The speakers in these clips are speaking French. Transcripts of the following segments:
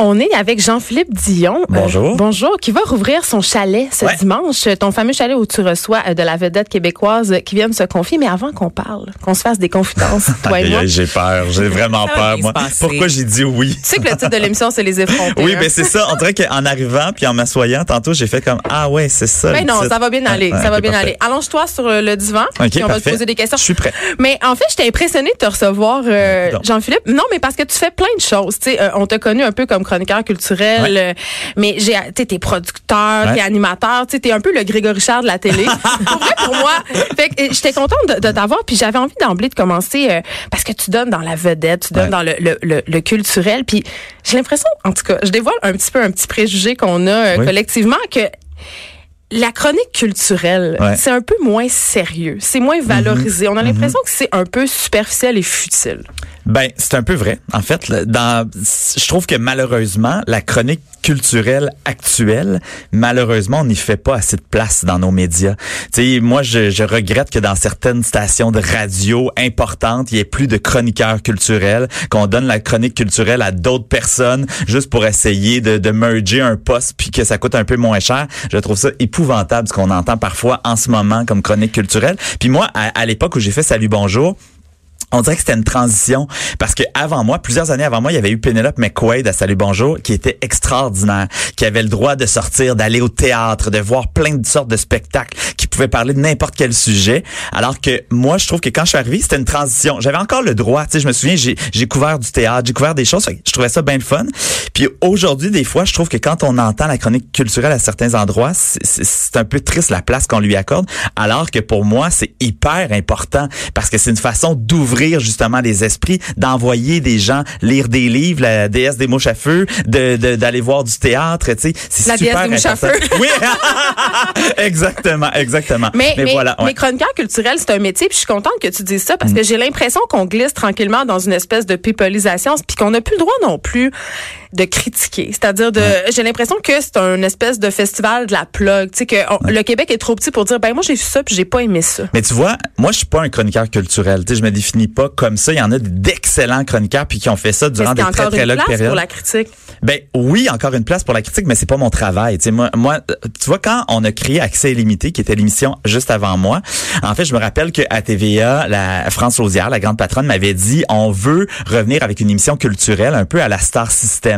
On est avec Jean-Philippe Dion. Bonjour. Euh, bonjour, qui va rouvrir son chalet ce Ouais. dimanche. Ton fameux chalet où tu reçois euh, de la vedette québécoise euh, qui vient de se confier. Mais avant qu'on parle, qu'on se fasse des confidences, toi et moi. J'ai peur, j'ai vraiment peur, moi. Pourquoi j'ai dit oui? Tu sais que le titre de l'émission, c'est les effrontés. Oui, hein? ben c'est ça. On dirait qu'en arrivant puis en m'assoyant tantôt, j'ai fait comme ah ouais, c'est ça. Ben le non, titre. ça va bien aller. Ouais, ça va bien parfait. aller. Allonge-toi sur euh, le divan. Ok, puis on va te poser des questions. Je suis prêt. Mais en fait, j'étais impressionnée de te recevoir, euh. Jean-Philippe. Non, mais parce que tu fais plein de choses. Tu sais, euh, on t'a connu un peu comme chroniqueur culturel, Ouais. euh, mais j'ai, tu t'es producteur, Ouais. t'es animateur, tu t'es un peu le Grégory Richard de la télé. pour vrai, pour moi. Fait que j'étais contente de, de t'avoir, puis j'avais envie d'emblée de commencer euh, parce que tu donnes dans la vedette, tu donnes Ouais. dans le, le, le, le culturel, puis j'ai l'impression, en tout cas, je dévoile un petit peu un petit préjugé qu'on a euh, Oui. collectivement que la chronique culturelle, Ouais. c'est un peu moins sérieux, c'est moins valorisé. On a l'impression que c'est un peu superficiel et futile. Ben, c'est un peu vrai. En fait, dans, je trouve que malheureusement, la chronique culturelle actuelle, malheureusement, on n'y fait pas assez de place dans nos médias. Sais, moi, je, je regrette que dans certaines stations de radio importantes, il y ait plus de chroniqueurs culturels, qu'on donne la chronique culturelle à d'autres personnes juste pour essayer de, de merger un poste puis que ça coûte un peu moins cher. Je trouve ça épouvantable ce qu'on entend parfois en ce moment comme chronique culturelle. Puis moi, à, à l'époque où j'ai fait Salut Bonjour, on dirait que c'était une transition parce que avant moi, plusieurs années avant moi, il y avait eu Penelope McQuaid à Salut Bonjour qui était extraordinaire, qui avait le droit de sortir, d'aller au théâtre, de voir plein de sortes de spectacles, qui pouvait parler de n'importe quel sujet. Alors que moi, je trouve que quand je suis arrivé, c'était une transition. J'avais encore le droit, tu sais, je me souviens, j'ai couvert du théâtre, j'ai couvert des choses, je trouvais ça bien le fun. Puis aujourd'hui, des fois, je trouve que quand on entend la chronique culturelle à certains endroits, c'est un peu triste la place qu'on lui accorde, alors que pour moi, c'est hyper important parce que c'est une façon d'ouvrir justement les esprits, d'envoyer des gens lire des livres, la déesse des mouches à feu, de de- d'aller voir du théâtre, tu sais, c'est La déesse super des mouches à feu. Oui, exactement, exactement. Mais, mais, voilà, mais ouais. Mm. chroniqueur culturel, c'est un métier, puis je suis contente que tu dises ça parce que j'ai l'impression qu'on glisse tranquillement dans une espèce de pipolisation, puis qu'on n'a plus le droit non plus de critiquer. C'est-à-dire de, j'ai l'impression que c'est un espèce de festival de la plug. Tu sais que on- le Québec est trop petit pour dire, ben moi j'ai vu ça puis j'ai pas aimé ça. Mais tu vois, moi je suis pas un chroniqueur culturel. Tu sais, je me définis pas comme ça. Il y en a d'excellents chroniqueurs puis qui ont fait ça durant des très encore très une longues place périodes. pour la critique? Ben oui, encore une place pour la critique, mais c'est pas mon travail. Tu sais, moi, moi, tu vois, quand on a créé Accès illimité, qui était l'émission juste avant moi, en fait, je me rappelle que à TVA, la France Lausière, la grande patronne, m'avait dit, on veut revenir avec une émission culturelle un peu à la Star System,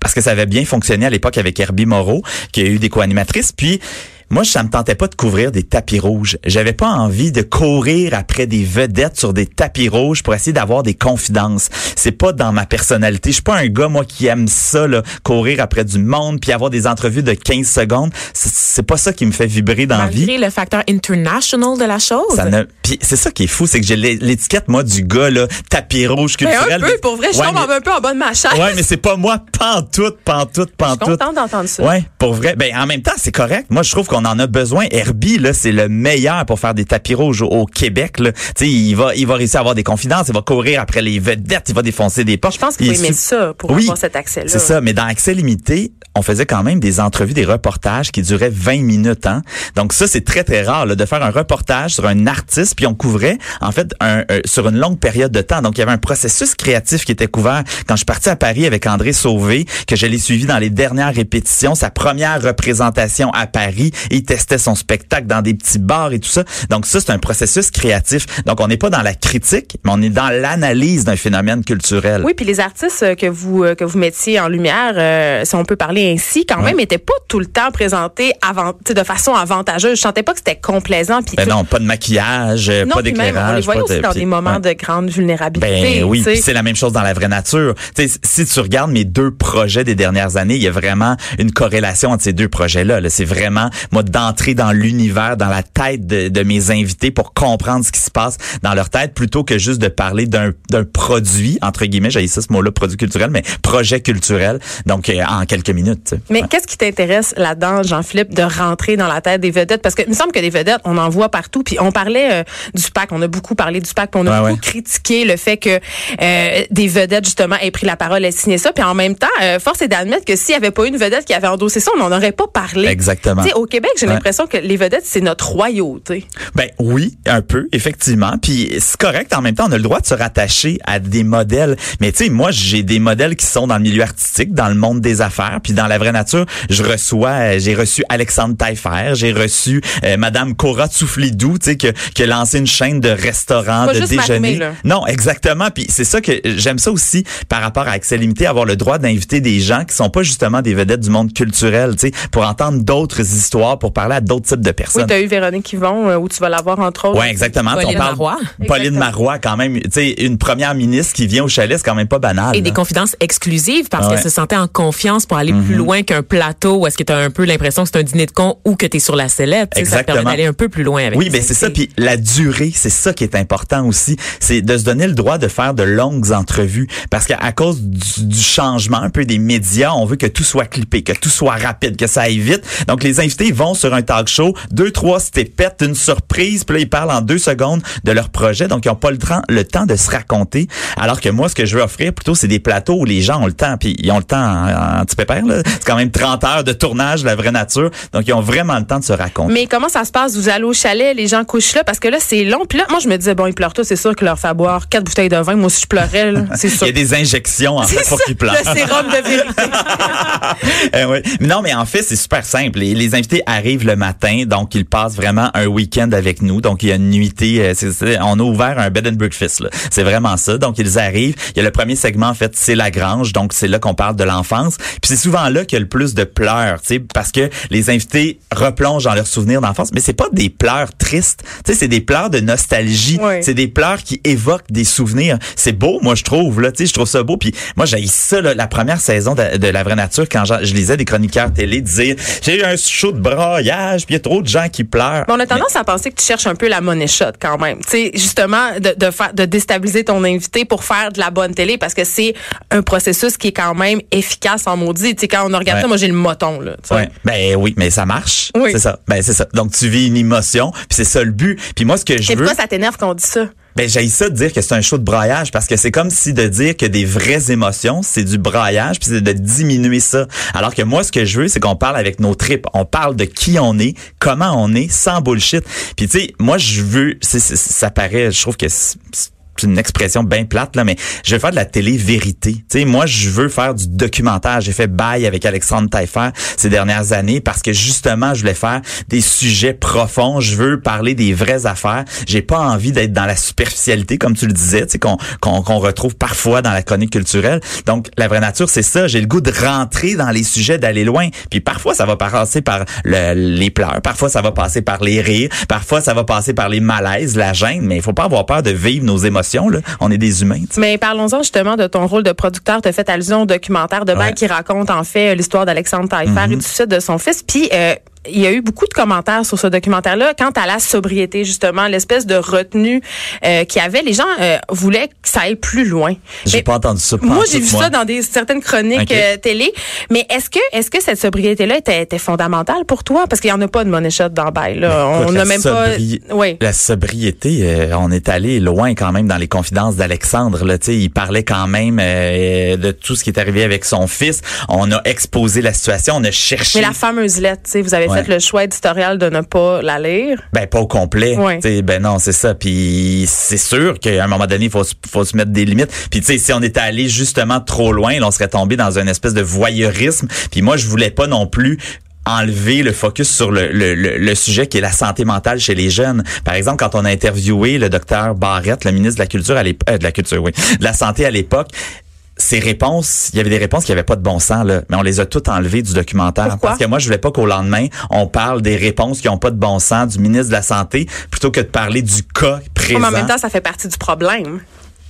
parce que ça avait bien fonctionné à l'époque avec Herbie Moreau, qui a eu des co-animatrices, puis moi, ça me tentait pas de couvrir des tapis rouges. J'avais pas envie de courir après des vedettes sur des tapis rouges pour essayer d'avoir des confidences. C'est pas dans ma personnalité. Je suis pas un gars, moi, qui aime ça, là, courir après du monde puis avoir des entrevues de 15 secondes. C'est- pas ça qui me fait vibrer dans la vie. Le facteur international de la chose. Ça ne... Puis c'est ça qui est fou, c'est que j'ai l'é- l'étiquette, moi, du gars, là, tapis rouge culturel. un peu, pour vrai, je Ouais, tombe mais- un peu en bas de ma chaise. Ouais, mais c'est pas moi, pantoute, pantoute, je suis pantoute. contente d'entendre ça. Ouais, pour vrai. Ben en même temps, c'est correct. Moi, je trouve qu'on en a besoin. Herbie là, c'est le meilleur pour faire des tapis rouges au, au Québec là. Tu sais, il va il va réussir à avoir des confidences, il va courir après les vedettes, il va défoncer des portes. Je pense qu'il aimer su- ça pour Oui, avoir cet accès-là. C'est ça, mais dans Accès limité, on faisait quand même des entrevues, des reportages qui duraient 20 minutes. Hein? Donc ça, c'est très, très rare là, de faire un reportage sur un artiste, puis on couvrait, en fait, un, euh, sur une longue période de temps. Donc il y avait un processus créatif qui était couvert. Quand je suis parti à Paris avec André Sauvé, que je l'ai suivi dans les dernières répétitions, sa première représentation à Paris, il testait son spectacle dans des petits bars et tout ça. Donc ça, c'est un processus créatif. Donc on n'est pas dans la critique, mais on est dans l'analyse d'un phénomène culturel. Oui, puis les artistes euh, que vous euh, que vous mettiez en lumière, euh, si on peut parler ainsi, quand même, n'étaient pas tout le temps présentés avant, de façon avantageuse. Je sentais pas que c'était complaisant. Puis Ben non, pas de maquillage, euh, non, pas même, on les d'éclairage. voyait aussi de- dans puis- des moments ouais. de grande vulnérabilité. Ben oui, c'est la même chose dans la vraie nature. Tu sais, si tu regardes mes deux projets des dernières années, il y a vraiment une corrélation entre ces deux projets-là. là. C'est vraiment moi d'entrer dans l'univers, dans la tête de, de mes invités pour comprendre ce qui se passe dans leur tête, plutôt que juste de parler d'un d'un produit entre guillemets. J'ai ça ce mot-là, produit culturel, mais projet culturel. Donc euh, en quelques minutes. tu sais. Mais Ouais. qu'est-ce qui t'intéresse là-dedans, Jean-Philippe, de rentrer dans la tête des vedettes? Parce que il me semble que des vedettes, on en voit partout. Puis on parlait euh, du SPAC, on a beaucoup parlé du SPAC, puis on a beaucoup ouais. critiqué le fait que euh, des vedettes, justement, aient pris la parole et signé ça. Puis en même temps, euh, force est d'admettre que s'il n'y avait pas eu une vedette qui avait endossé ça, on n'en aurait pas parlé. Exactement. Au Québec, j'ai Ouais. l'impression que les vedettes, c'est notre royauté. Ben oui, un peu, effectivement. Puis c'est correct. En même temps, on a le droit de se rattacher à des modèles. Mais tu sais, moi, j'ai des modèles qui sont dans le milieu artistique, dans le monde des affaires, puis dans la vraie nature. Je reçois, euh, j'ai reçu Alexandre Taillefer, j'ai reçu euh, Madame Cora Tsouflidou, tu sais, que, qui a lancé une chaîne de restaurants, de juste déjeuner. Marimé, là. Non, exactement. Puis c'est ça que j'aime ça aussi par rapport à Accès Limité, avoir le droit d'inviter des gens qui sont pas justement des vedettes du monde culturel, tu sais, pour entendre d'autres histoires, pour parler à d'autres types de Oui, personnes. tu as eu Véronique Yvon, euh, où tu vas la voir, entre autres. Oui, exactement. Pauline On parle- Marois. Pauline Exactement. Marois, quand même, tu sais, une première ministre qui vient au chalet, c'est quand même pas banal. Et des confidences exclusives parce Ouais. qu'elle se sentait en confiance pour aller plus loin qu'un plateau où est-ce que tu as un peu l'impression que c'est un dîner de con ou que tu es sur la sellette. Tu sais, Ça te permet Exactement. d'aller un peu plus loin avec Oui, ben c'est ça. Puis la durée, c'est ça qui est important aussi. C'est de se donner le droit de faire de longues entrevues. Parce qu'à à cause du, du changement un peu des médias, on veut que tout soit clippé, que tout soit rapide, que ça aille vite. Donc les invités vont sur un talk show, deux, trois pètent une surprise, puis là, ils parlent en deux secondes de leur projet. Donc ils n'ont pas le temps, le temps de se raconter. Alors que moi, ce que je veux offrir plutôt, c'est des plateaux où les gens ont le temps. Puis ils ont le temps en, en petit pépère. là. C'est quand même 30 heures de tournage, la vraie nature. Donc ils ont vraiment le temps de se raconter. Mais comment ça se passe? Vous allez au chalet, les gens couchent là, parce que là, c'est long. Puis là, moi, je me disais, bon, ils pleurent tous, c'est sûr que leur fait boire quatre bouteilles de vin. Moi aussi, je pleurais, là. C'est Il sûr. y a des injections en fait pour qu'ils pleurent. Le sérum de vérité. Eh oui. Mais non, mais en fait, c'est super simple. Les, les invités arrivent le matin, donc ils passent vraiment un week-end avec nous. Donc il y a une nuitée. euh, c'est- c'est- on a ouvert un bed and breakfast. là. C'est vraiment ça. Donc ils arrivent. Il y a le premier segment en fait, c'est la grange. Donc c'est là qu'on parle de l'enfance. Puis c'est souvent là qu'il y a le plus de pleurs, tu sais, parce que les invités replongent dans leurs souvenirs d'enfance. Mais c'est pas des pleurs tristes. Tu sais, c'est des pleurs de nostalgie. Oui. C'est des pleurs qui évoquent des souvenirs. C'est beau, moi je trouve là. Tu sais, je trouve ça beau. Puis moi j'ai ça là, la première saison de, de la vraie nature quand je, je lisais des chroniqueurs télé dire j'ai eu un show de puis il y a trop de gens qui pleurent. Mais on a tendance à penser que tu cherches un peu la money shot quand même. Tu sais, justement, de, de, faire, de déstabiliser ton invité pour faire de la bonne télé parce que c'est un processus qui est quand même efficace en maudit. Tu sais, quand on regarde Ouais. ça, moi, j'ai le moton, là. Ouais. Ben oui, mais ça marche. Oui. C'est ça. Ben c'est ça. Donc tu vis une émotion, puis c'est ça le but. Puis moi ce que je veux pourquoi ça t'énerve qu'on dit ça? Ben j'ai ça de dire que c'est un show de braillage parce que c'est comme si de dire que des vraies émotions, c'est du braillage puis c'est de diminuer ça. Alors que moi ce que je veux c'est qu'on parle avec nos tripes, on parle de qui on est, comment on est sans bullshit. Puis tu sais, moi je veux ça paraît je trouve que une expression bien plate là mais je veux faire de la télé vérité. Tu sais moi je veux faire du documentaire, j'ai fait bail avec Alexandre Taillefer ces dernières années parce que justement je voulais faire des sujets profonds, je veux parler des vraies affaires. J'ai pas envie d'être dans la superficialité comme tu le disais, tu sais qu'on qu'on qu'on retrouve parfois dans la chronique culturelle. Donc la vraie nature c'est ça, j'ai le goût de rentrer dans les sujets, d'aller loin. Puis parfois ça va passer par le- les pleurs, parfois ça va passer par les rires, parfois ça va passer par les malaises, la gêne, mais il faut pas avoir peur de vivre nos émotions là. On est des humains. Mais parlons-en justement de ton rôle de producteur. Tu as fait allusion au documentaire de Ouais. Mhm. qui raconte en fait l'histoire d'Alexandre Taillefer et du suicide de son fils. Puis euh, il y a eu beaucoup de commentaires sur ce documentaire-là quant à la sobriété, justement, l'espèce de retenue euh, qu'il y avait. Les gens euh, voulaient que ça aille plus loin. J'ai pas entendu ça. moi, j'ai vu moi. ça dans des certaines chroniques euh, télé. Mais est-ce que est-ce que cette sobriété-là était, était fondamentale pour toi? Parce qu'il y en a pas de money shot dans Bail. Là. On n'a même sobri- pas. Oui. La sobriété, on est allé loin quand même dans les confidences d'Alexandre. Là, Tu sais, il parlait quand même de tout ce qui est arrivé avec son fils. On a exposé la situation, on a cherché. Mais la fameuse lettre, tu sais, vous avez Ouais. fait le choix éditorial de ne pas la lire? Ben pas au complet. Ouais. Ben non, c'est ça. Puis c'est sûr qu'à un moment donné, il faut, se- faut se mettre des limites. Puis tu sais, si on était allé justement trop loin, là, on serait tombé dans une espèce de voyeurisme. Puis moi, je voulais pas non plus enlever le focus sur le, le, le, le sujet qui est la santé mentale chez les jeunes. Par exemple, quand on a interviewé le docteur Barrette, le ministre de la culture à l'époque, de la culture, oui, de la santé à l'époque, ces réponses, il y avait des réponses qui avaient pas de bon sens là, mais on les a toutes enlevées du documentaire Pourquoi? parce que moi je voulais pas qu'au lendemain on parle des réponses qui ont pas de bon sens du ministre de la santé plutôt que de parler du cas présent. Mais en même temps, ça fait partie du problème.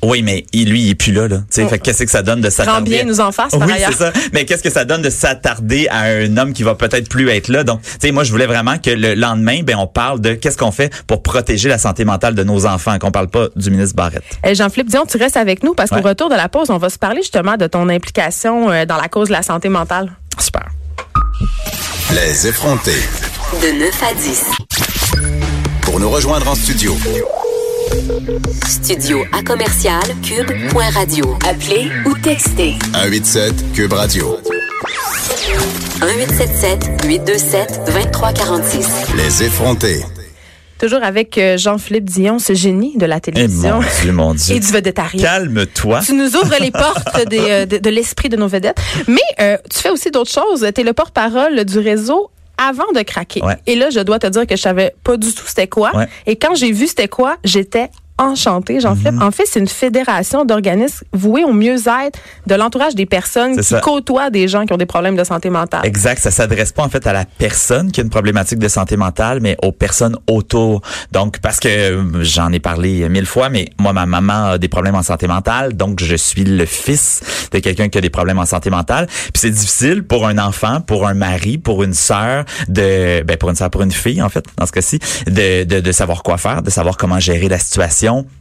Oui, mais il- lui, il est plus là, là. Tu sais, Oh. fait que qu'est-ce que ça donne de s'attarder? bien nous en fasse, par oui, ailleurs. c'est ça. Mais qu'est-ce que ça donne de s'attarder à un homme qui va peut-être plus être là? Donc, tu sais, moi, je voulais vraiment que le lendemain, ben, on parle de qu'est-ce qu'on fait pour protéger la santé mentale de nos enfants, qu'on parle pas du ministre Barrette. Eh, Jean-Philippe Dion, tu restes avec nous parce qu'au Ouais. retour de la pause, on va se parler justement de ton implication euh, dans la cause de la santé mentale. Super. Les effrontés. De 9 à 10. Pour nous rejoindre en studio, Studio à commercial cube.radio. Appelez ou textez 187 Cube Radio. 1877 827 2346. Les effrontés. Toujours avec euh, Jean-Philippe Dion, ce génie de la Eh télévision mon Dieu, mon Dieu. et du vedettariat. Calme-toi. Tu nous ouvres les portes des, euh, de, de l'esprit de nos vedettes. Mais euh, tu fais aussi d'autres choses. Tu es le porte-parole du réseau avant de craquer. Ouais. Et là, je dois te dire que je savais pas du tout c'était quoi. Ouais. Et quand j'ai vu c'était quoi, j'étais enchantée, Jean-Philippe. Mhm. En fait, c'est une fédération d'organismes voués au mieux-être de l'entourage des personnes qui ça. côtoient des gens qui ont des problèmes de santé mentale. Exact, ça s'adresse pas en fait à la personne qui a une problématique de santé mentale, mais aux personnes autour. Donc parce que euh, j'en ai parlé mille fois, mais moi ma maman a des problèmes en santé mentale, donc je suis le fils de quelqu'un qui a des problèmes en santé mentale. Puis c'est difficile pour un enfant, pour un mari, pour une sœur de, ben pour une sœur, pour une fille en fait dans ce cas-ci, de, de de savoir quoi faire, de savoir comment gérer la situation décision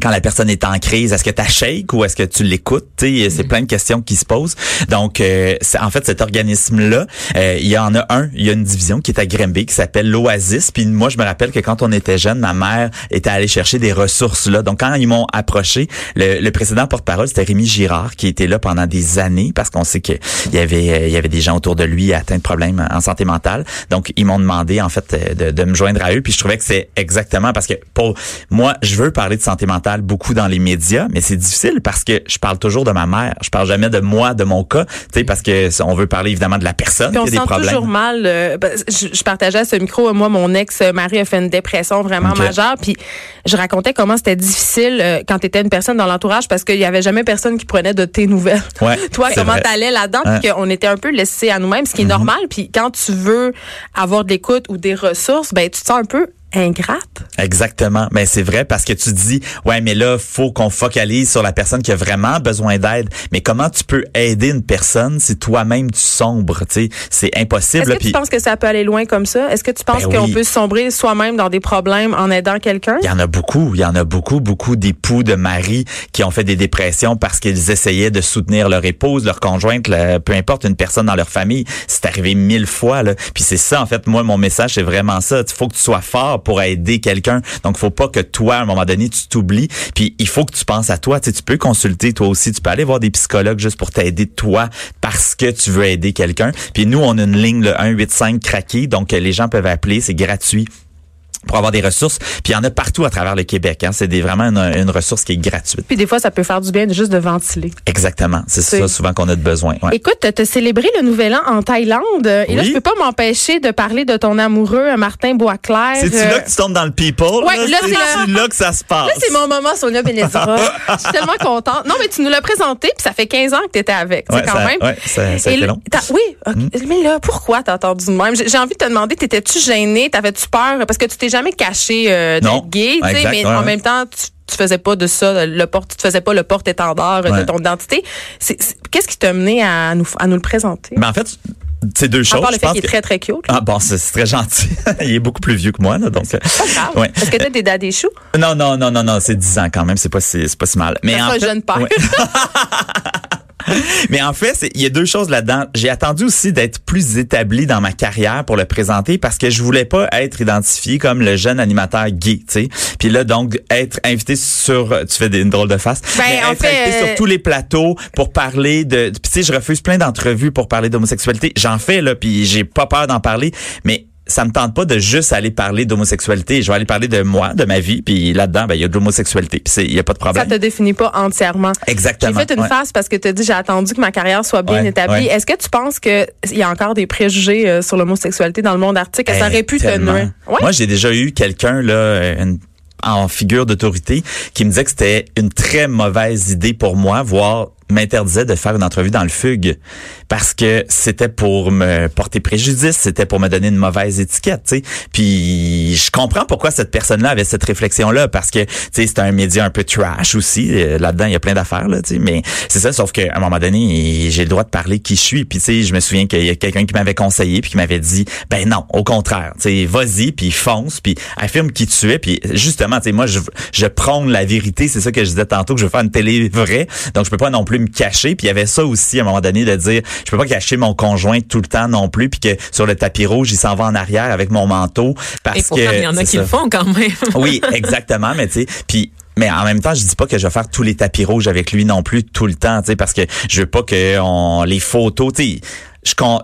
quand la personne est en crise, est-ce que tu shake ou est-ce que tu l'écoutes? C'est plein de questions qui se posent. Donc, euh, en fait, cet organisme-là, euh, il y en a un, il y a une division qui est à Grimby qui s'appelle l'Oasis. Puis moi, je me rappelle que quand on était jeune, ma mère était allée chercher des ressources là. Donc, quand ils m'ont approché, le, le précédent porte-parole, c'était Rémi Girard qui était là pendant des années parce qu'on sait qu'il y avait euh, il y avait des gens autour de lui atteints de problèmes en santé mentale. Donc, ils m'ont demandé en fait euh, de, de me joindre à eux. Puis je trouvais que c'est exactement parce que pour moi, je veux parler de santé mentale beaucoup dans les médias, mais c'est difficile parce que je parle toujours de ma mère. Je parle jamais de moi, de mon cas, tu sais, parce que on veut parler évidemment de la personne qui a des sent problèmes. toujours mal. euh, ben, je, je partageais à ce micro, euh, moi, mon ex-mari a fait une dépression vraiment majeure. Puis je racontais comment c'était difficile euh, quand tu étais une personne dans l'entourage parce qu'il y avait jamais personne qui prenait de tes nouvelles. Ouais, Toi, comment t'allais là-dedans? Mhm. Puis qu'on était un peu laissés à nous-mêmes, ce qui est normal. Puis quand tu veux avoir de l'écoute ou des ressources, ben tu te sens un peu ingrate? Exactement. Mais c'est vrai parce que tu dis ouais mais là faut qu'on focalise sur la personne qui a vraiment besoin d'aide. Mais comment tu peux aider une personne si toi-même tu sombres, tu sais, c'est impossible. Est-ce que tu penses que ça peut aller loin comme ça? Est-ce que tu penses Ben qu'on oui. peut sombrer soi-même dans des problèmes en aidant quelqu'un? Il y en a beaucoup, il y en a beaucoup, beaucoup d'époux, de maris qui ont fait des dépressions parce qu'ils essayaient de soutenir leur épouse, leur conjointe, le- peu importe, une personne dans leur famille. C'est arrivé mille fois. Là. Puis c'est ça, en fait, moi, mon message, c'est vraiment ça. Il faut que tu sois fort pour aider quelqu'un. Donc, faut pas que toi, à un moment donné, tu t'oublies. Puis il faut que tu penses à toi. Tu, sais, tu peux consulter toi aussi. Tu peux aller voir des psychologues juste pour t'aider toi parce que tu veux aider quelqu'un. Puis nous, on a une ligne, le 185 craqué. Donc, les gens peuvent appeler. C'est gratuit pour avoir des ressources. Puis il y en a partout à travers le Québec. Hein. C'est vraiment une, une ressource qui est gratuite. Puis des fois, ça peut faire du bien de juste de ventiler. Exactement. C'est ça souvent qu'on a de besoin. Ouais. Écoute, tu as célébré le Nouvel An en Thaïlande. Et là, je peux pas m'empêcher de parler de ton amoureux, Martin Boisclair. C'est-tu Euh, là que tu tombes dans le people? Ouais, là, c'est là que ça se passe? Là, c'est mon moment, Sonia Benezra. je suis tellement contente. Non, mais tu nous l'as présenté, puis ça fait 15 ans que tu étais avec. Ouais, quand ça- même. ouais, ça- ça a Et été là, long. Hmm. Oui, ok. mais là, pourquoi t'as entendu de même? J'ai j'ai envie de te demander, t'étais-tu gêné? T'avais-tu peur? Parce que tu t'es jamais caché euh, d'être gay, Exact, mais ouais, en ouais. même temps, tu, tu faisais pas de ça, le porte, tu te faisais pas le porte-étendard euh, de ton identité. Qu'est-ce qui t'a mené à nous, à nous le présenter? Ben, en fait, c'est deux à choses. part le je fait qu'il est que- très, très cute. Ah bon, c'est très gentil. Il est beaucoup plus vieux que moi, là, donc. euh, Pas grave. ouais. Est-ce que t'as des daddy choux? Non, non, non, non, non, c'est 10 ans quand même, c'est pas si, c'est pas si mal. Mais en un fait, jeune père. ouais. Mais en fait, il y a deux choses là-dedans. J'ai attendu aussi d'être plus établi dans ma carrière pour le présenter parce que je voulais pas être identifié comme le jeune animateur gay, tu sais. Puis là, donc, être invité sur, tu fais des, une drôle de face, Ben, mais en être fait, invité euh, sur tous les plateaux pour parler de, puis tu sais, je refuse plein d'entrevues pour parler d'homosexualité. J'en fais là, puis j'ai pas peur d'en parler, mais ça me tente pas de juste aller parler d'homosexualité. Je vais aller parler de moi, de ma vie, puis là-dedans, ben il y a de l'homosexualité, puis il y a pas de Ça problème. te définit pas entièrement. Exactement. J'ai fait une ouais. phase parce que tu as dit j'ai attendu que ma carrière soit bien Ouais, établie. ouais. Est-ce que tu penses que il y a encore des préjugés euh, sur l'homosexualité dans le monde artistique? Ça Eh, aurait pu tellement. te nuire. Ouais. Moi, j'ai déjà eu quelqu'un là, une- en figure d'autorité qui me disait que c'était une très mauvaise idée pour moi, voire m'interdisait de faire une entrevue dans le fugue parce que c'était pour me porter préjudice, c'était pour me donner une mauvaise étiquette, tu sais. Puis je comprends pourquoi cette personne-là avait cette réflexion-là parce que c'est un média un peu trash aussi Euh, là-dedans il y a plein d'affaires là, tu sais. Mais c'est ça, sauf qu'à un moment donné j'ai le droit de parler qui je suis. Puis tu je me souviens qu'il y a quelqu'un qui m'avait conseillé puis qui m'avait dit ben non, au contraire, tu vas-y puis fonce puis affirme qui tu es puis justement tu moi je je prône la vérité, c'est ça que je disais tantôt que je veux faire une télé vraie. Donc je peux pas non plus me cacher puis il y avait ça aussi à un moment donné de dire je peux pas cacher mon conjoint tout le temps non plus puis que sur le tapis rouge il s'en va en arrière avec mon manteau parce Et que pourtant, il y en a qui ça. le font quand même. Oui, exactement, mais tu sais, puis mais en même temps, je dis pas que je vais faire tous les tapis rouges avec lui non plus tout le temps, tu sais, parce que je veux pas que on les photos, tu sais, je con-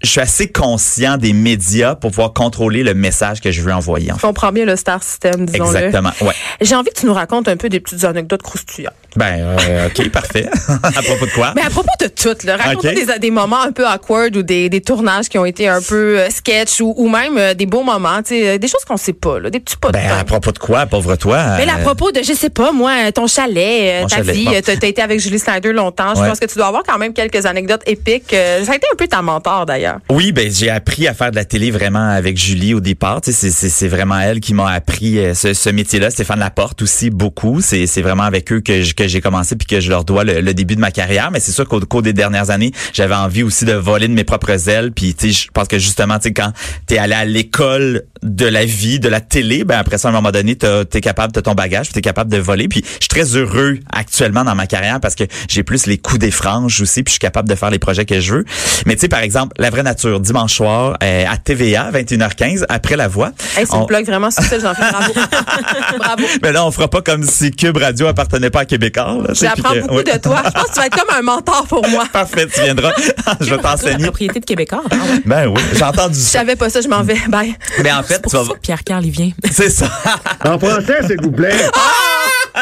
je suis assez conscient des médias pour pouvoir contrôler le message que je veux envoyer. En comprends bien le star system, disons-le. Exactement. Ouais. J'ai envie que tu nous racontes un peu des petites anecdotes croustillantes. Ben, euh, ok, parfait. à propos de quoi? Mais à propos de tout, là, raconte-nous Ok. des, des moments un peu awkward ou des, des tournages qui ont été un peu euh, sketch ou, ou même euh, des beaux moments, euh, des choses qu'on sait pas, là, des petits pas de Ben, à propos de quoi, pauvre toi? Mais là, à euh, propos de, je sais pas, moi, ton chalet, euh, ta chalet, vie, bon. euh, t'as été avec Julie Snyder longtemps. Je Ouais. pense que tu dois avoir quand même quelques anecdotes épiques. Euh, Ça a été un peu ta mentor, d'ailleurs. Oui, ben j'ai appris à faire de la télé vraiment avec Julie au départ. C'est- vraiment elle qui m'a appris euh, ce, ce métier-là. Stéphane Laporte aussi beaucoup. C'est c'est vraiment avec eux que je- que j'ai commencé puis que je leur dois le, le début de ma carrière. Mais c'est sûr qu'au cours des dernières années, j'avais envie aussi de voler de mes propres ailes. Puis tu sais, je pense que justement, tu sais, quand t'es allé à l'école de la vie, de la télé, ben après ça, à un moment donné, t'es capable, t'as ton bagage, t'es capable de voler. Puis je suis très heureux actuellement dans ma carrière parce que j'ai plus les coups des franges aussi, puis je suis capable de faire les projets que je veux. Mais tu sais, par exemple, La Vraie Nature, dimanche soir, euh, à TVA, 21h15, après La Voix. Hey, c'est On- une plug vraiment subtile, j'en fais bravo. bravo. Mais là, on fera pas comme si Cube Radio appartenait pas à Québécois. J'apprends beaucoup oui. de toi. Je pense que tu vas être comme un mentor pour moi. Parfait, tu viendras. je vais La t'enseigner. propriété de Québécois. Ah ouais. Ben oui, j'ai entendu Je ça. savais pas ça, je m'en vais. Bye. Mais en fait, Pour tu vas... ça que Pierre Carl, il vient. C'est ça. En français, s'il vous plaît.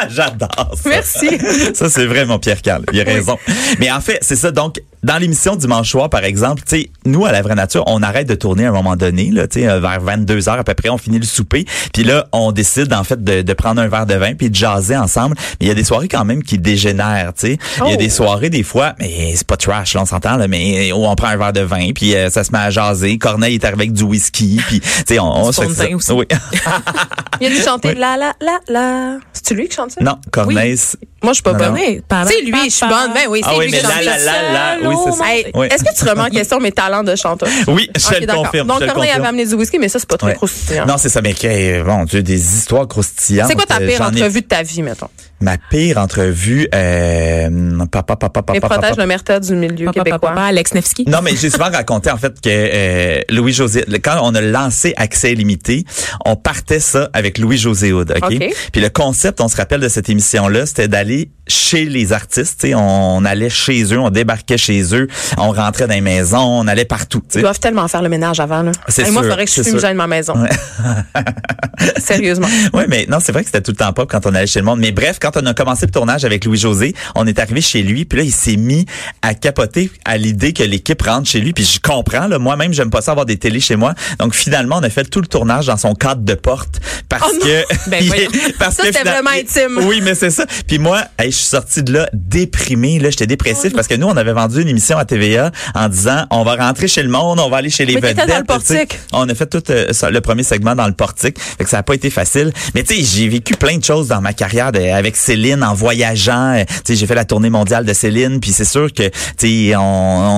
J'adore ça. Merci. Ça, c'est vrai, mon Pierre Carl. Il a raison. Mais en fait, c'est ça. Donc, dans l'émission Dimanche soir, par exemple, tu sais, nous, à la vraie nature, on arrête de tourner à un moment donné, là, tu sais, euh, vers 22 heures à peu près, on finit le souper. Puis là, on décide, en fait, de, de prendre un verre de vin puis de jaser ensemble. Mais il y a des soirées quand même qui dégénèrent, tu sais. Il y a Oh. des soirées, des fois, mais c'est pas trash, là, on s'entend, là, mais où on prend un verre de vin puis euh, ça se met à jaser. Corneille est arrivé avec du whisky puis, tu sais, on, on se fait ça. aussi. Oui. Il a dû chanter Oui. la la la la. C'est-tu lui qui chante ça? non, Corneille, Moi, je suis pas bonne. Ouais, C'est lui, je suis bonne. Ben oui, c'est Ah oui, lui mais qui chante la, la, la, la, oui, c'est ça. Hey, Oui. Est-ce que tu remets en question mes talents de chanteur? Oui, je Ok, le confirme. Donc, Corneille avait amené du whisky, mais ça, c'est pas très Ouais. croustillant. Non, c'est ça, mais que, bon, Dieu, des histoires croustillantes. C'est quoi ta Euh, pire entrevue de ta vie, mettons? Ma pire entrevue, euh, papa, papa, papa, papa, protège papa. le merta du milieu Papa, québécois. papa, Alex Nevsky. Non, mais j'ai souvent raconté en fait que euh, Louis José, quand on a lancé Accès illimité, on partait ça avec Louis José Hood, ok? Ok. Puis le concept, on se rappelle de cette émission-là, c'était d'aller chez les artistes, tu sais, on allait chez eux, on débarquait chez eux, on rentrait dans les maisons, on allait partout, tu Ils doivent tellement faire le ménage avant, là. C'est Hey, Moi, il faudrait que je fume de ma maison. Sérieusement. Oui, mais non, c'est vrai que c'était tout le temps pop quand on allait chez le monde. Mais bref, quand on a commencé le tournage avec Louis-José, on est arrivé chez lui, puis là, il s'est mis à capoter à l'idée que l'équipe rentre chez lui. Puis je comprends, là, moi-même, j'aime pas ça avoir des télés chez moi. Donc finalement, on a fait tout le tournage dans son cadre de porte parce Oh que... Ben parce Ça, que c'était vraiment intime. Oui, mais c'est ça. Puis moi, hey, je suis sorti de là déprimé. Là, j'étais dépressif parce que nous, on avait vendu une émission à TVA en disant, on va rentrer chez le monde, on va aller chez les Mais vedettes. dans le portique. On a fait tout euh, ça, le premier segment dans le portique. Fait que ça a pas été facile. Mais tu sais, j'ai vécu plein de choses dans ma carrière de- avec Céline en voyageant. Euh, Tu sais, j'ai fait la tournée mondiale de Céline. Puis c'est sûr que tu sais, on,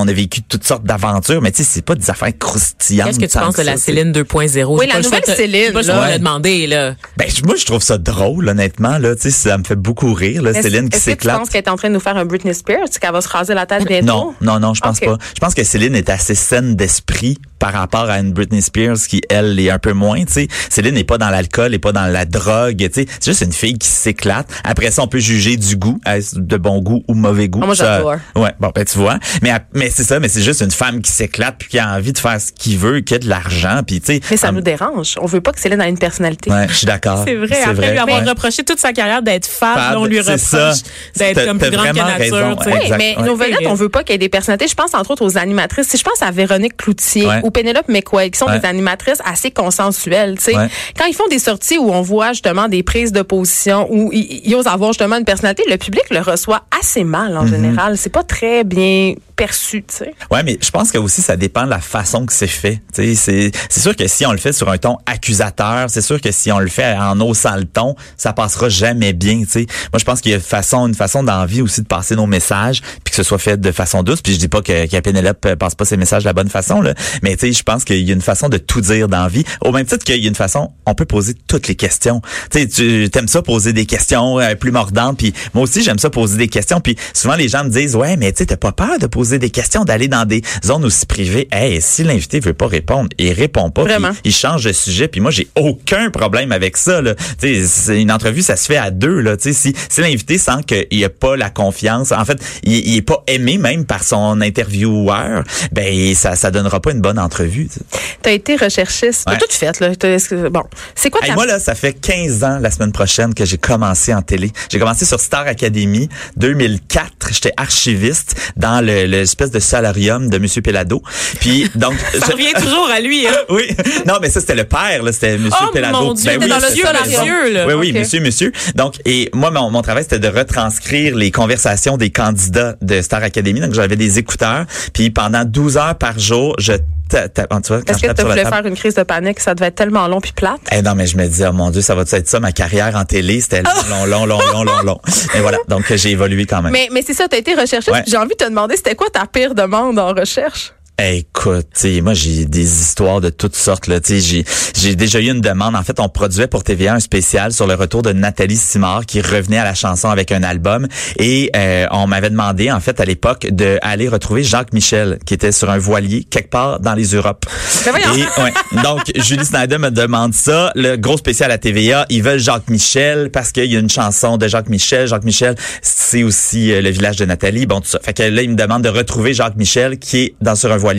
on a vécu toutes sortes d'aventures. Mais tu sais, c'est pas des affaires croustillantes. Qu'est-ce que tu penses de la Céline 2.0? Oui, la nouvelle Céline, pas là. le demander, là. Ben je- moi, je trouve ça drôle, honnêtement. Là, tu sais, ça me fait beaucoup rire. Là, Céline qui Est-ce que tu s'éclate. penses qu'elle est en train de nous faire un Britney Spears, qu'elle va se raser la tête bientôt? Non, non, non, je pense pas. Je pense que Céline est assez saine d'esprit par rapport à une Britney Spears qui, elle, est un peu moins, tu sais. Céline n'est pas dans l'alcool, n'est pas dans la drogue, tu sais. C'est juste une fille qui s'éclate. Après ça, on peut juger du goût, est-ce de bon goût ou mauvais goût. Ah, moi, j'adore. Ouais, bon, ben tu vois. Mais, mais c'est ça, mais c'est juste une femme qui s'éclate puis qui a envie de faire ce qu'il veut, qui a de l'argent, puis tu sais. Mais ça en- nous dérange. On veut pas que Céline ait une personnalité. Ouais, je suis d'accord. C'est vrai. Après lui avoir ouais. reproché toute sa carrière d'être là, on lui c'est reproche ça. d'être comme plus grande que nature. raison, ouais. Mais ouais. nos vedettes, on veut pas qu'il y ait des personnalités. Je pense entre autres aux animatrices. Si je pense à Véronique Cloutier Ouais. Ou Pénélope McQuaid, qui sont Ouais. des animatrices assez consensuelles. tu sais. Ouais. Quand ils font des sorties où on voit justement des prises de position, où ils, ils osent avoir justement une personnalité, le public le reçoit assez mal en général. C'est pas très bien perçu. tu sais. Ouais, mais je pense que aussi ça dépend de la façon que c'est fait. Tu sais, c'est sûr que si on le fait sur un ton accusateur, c'est sûr que si on le fait en haussant le ton, ça passera jamais bien. Tu sais, moi je pense qu'il y a une façon une façon d'envie aussi de passer nos messages, puis que ce soit fait de façon douce. Puis je dis pas que, que Pénélope passe pas ses messages de la bonne façon là, mais tu sais, je pense qu'il y a une façon de tout dire d'envie. Au même titre qu'il y a une façon, on peut poser toutes les questions. Tu sais, tu aimes ça poser des questions euh, plus mordantes, puis moi aussi j'aime ça poser des questions. Puis souvent les gens me disent ouais, mais tu sais, t'as pas peur de poser des questions, d'aller dans des zones aussi privées? Hey, si l'invité veut pas répondre, il répond pas. Vraiment. il change de sujet. Puis moi j'ai aucun problème avec ça. Là. Tu sais, c'est une entrevue, ça se fait à deux. Là. Tu sais, si si l'invité sent qu'il a pas la confiance, en fait, il, il est pas aimé même par son intervieweur, ben ça ça donnera pas une bonne entrevue. Tu sais. T'as été recherchiste. T'as Ouais. tout fait, là. T'as- Bon. C'est quoi Hey, ta moi, là, ça fait 15 ans la semaine prochaine que j'ai commencé en télé. J'ai commencé sur Star Academy 2004. J'étais archiviste dans le l'espèce de solarium de Monsieur Pelado. Puis, donc... Ça je- revient toujours à lui. Hein. oui. Non, mais ça, c'était le père, là. C'était Monsieur Oh, Pelado. mon Dieu, Ben oui, dans le monsieur, là. Oui, oui, monsieur, monsieur. Donc, et moi, mon, mon travail, c'était de retranscrire les conversations des candidats de Star Academy. Donc, j'avais des écouteurs. Puis, pendant 12 heures par jour, je... tu Est-ce que tu voulais table- faire une crise de panique? Ça devait être tellement long puis plate. eh non, mais je me dis, oh mon Dieu, ça va être ça, ma carrière en télé? C'était long, long, long, long, long, long, long. Et voilà. Donc, j'ai évolué quand même. Mais, mais c'est ça, t'as été recherchiste. Ouais. J'ai envie de te demander, c'était quoi ta pire demande en recherche? Écoute, moi j'ai des histoires de toutes sortes là. J'ai j'ai déjà eu une demande. En fait, on produisait pour TVA un spécial sur le retour de Nathalie Simard qui revenait à la chanson avec un album et euh, on m'avait demandé en fait à l'époque de aller retrouver Jacques Michel qui était sur un voilier quelque part dans les Europes. Ben. Et, ouais. Donc Julie Snyder me demande ça. Le gros spécial à TVA, ils veulent Jacques Michel parce qu'il y a une chanson de Jacques Michel. Jacques Michel, c'est aussi euh, le village de Nathalie. Bon, tout ça. Fait que là, ils me demandent de retrouver Jacques Michel qui est dans sur un voilier.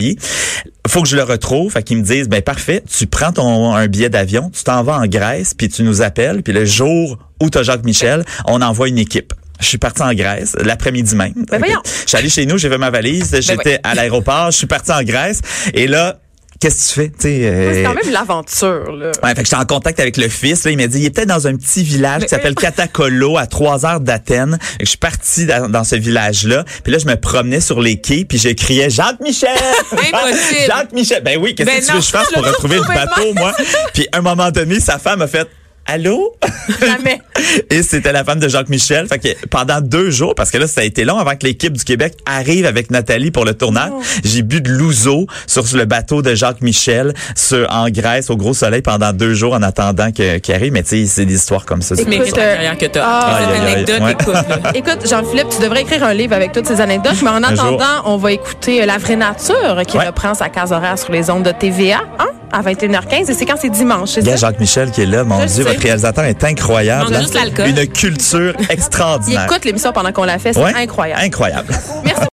Faut que je le retrouve. Fait qu'ils me disent, ben parfait, tu prends ton un billet d'avion, tu t'en vas en Grèce, puis tu nous appelles, puis le jour où t'as Jacques Michel, on envoie une équipe. Je suis parti en Grèce l'après-midi même. Ben voyons. Je suis allé chez nous, j'ai fait ma valise, j'étais à l'aéroport, je suis parti en Grèce et là, qu'est-ce que tu fais? Euh, C'est quand même l'aventure, là. Ouais, fait que j'étais en contact avec le fils. Là, il m'a dit, il est peut-être dans un petit village qui s'appelle Katakolo, à trois heures d'Athènes. Je suis parti dans, dans ce village-là. Puis là, je me promenais sur les quais, puis je criais Jacques Michel. Impossible. Jacques Michel. Ben oui, qu'est-ce Ben que tu veux? que je fasse pour retrouver le bateau, moi Puis à un moment donné, sa femme a fait. Allô? Jamais. Et c'était la femme de Jacques Michel. Fait que pendant deux jours, parce que là, ça a été long avant que l'équipe du Québec arrive avec Nathalie pour le tournage. J'ai bu de l'ouzo sur le bateau de Jacques Michel sur, en Grèce au gros soleil pendant deux jours en attendant que- qu'il arrive. Mais tu sais, c'est des histoires comme ça. Écoute, euh, que t'as. ah, anecdote, ouais. écoute. Écoute, Jean-Philippe, tu devrais écrire un livre avec toutes ces anecdotes, mais en attendant, on va écouter euh, La vraie nature qui Ouais. reprend sa case horaire sur les ondes de TVA, hein, à 21h15. Et c'est quand c'est dimanche, Il y a? Jacques Michel qui est là. Mon Je Dieu, sais. votre réalisateur est incroyable. Il manque juste l'alcool. Une culture Il extraordinaire. écoute l'émission pendant qu'on la fait, c'est Ouais. incroyable. Incroyable. Merci.